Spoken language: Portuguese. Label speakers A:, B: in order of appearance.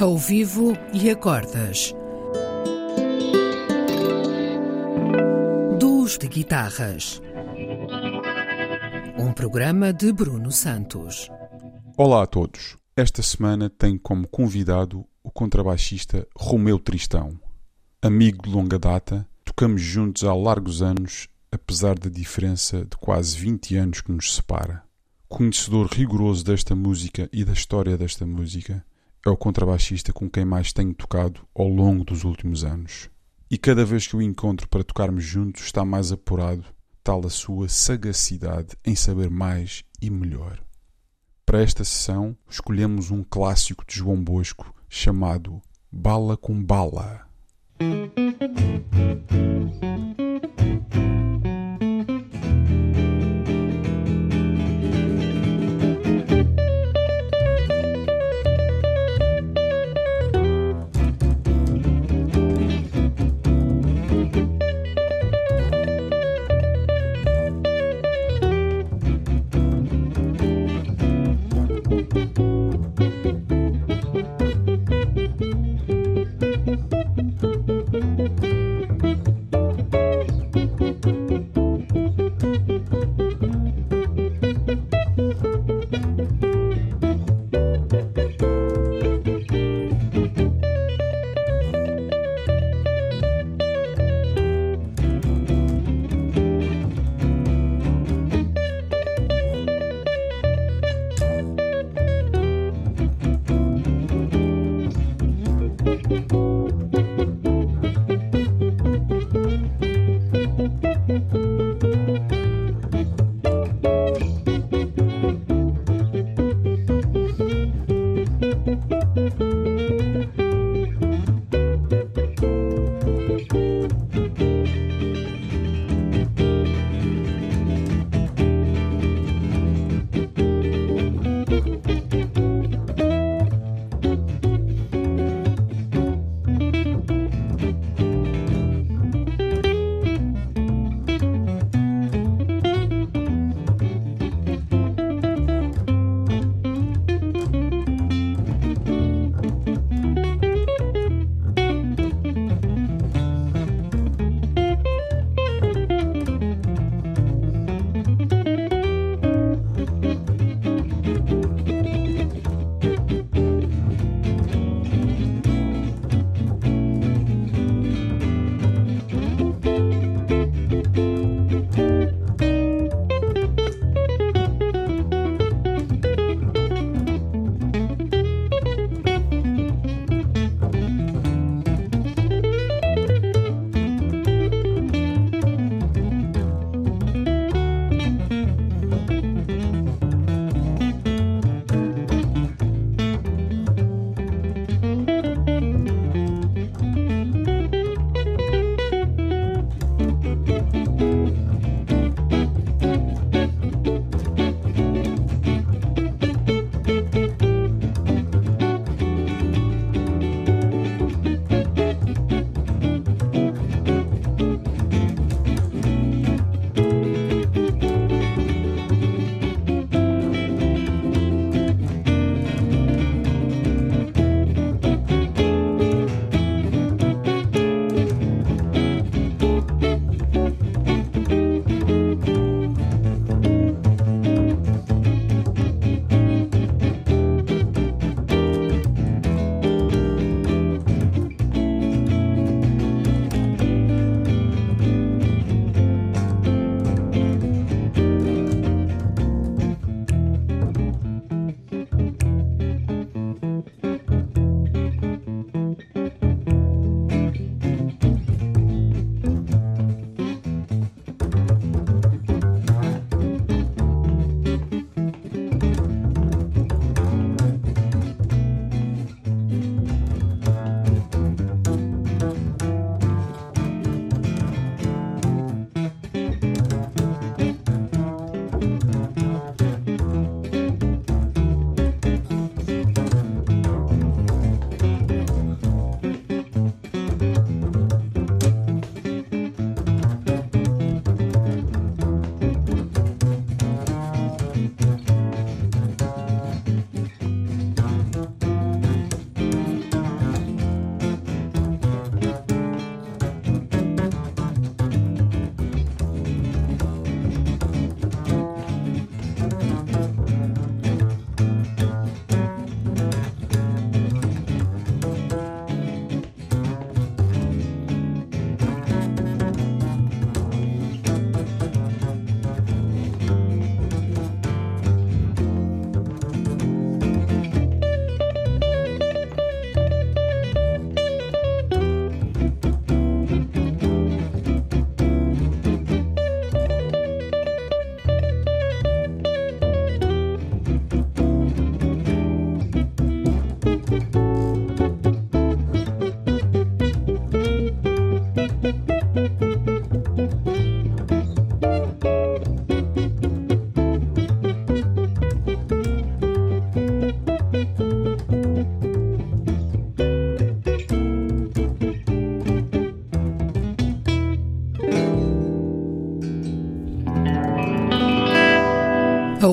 A: ao vivo e acordas. Duos de guitarras. Um programa de Bruno Santos.
B: Olá a todos. Esta semana tem como convidado o contrabaixista Romeu Tristão. Amigo de longa data, tocamos juntos há largos anos, apesar da diferença de quase 20 anos que nos separa. Conhecedor rigoroso desta música e da história desta música, é o contrabaixista com quem mais tenho tocado ao longo dos últimos anos. E cada vez que o encontro para tocarmos juntos está mais apurado, tal a sua sagacidade em saber mais e melhor. Para esta sessão, escolhemos um clássico de João Bosco chamado Bala com Bala.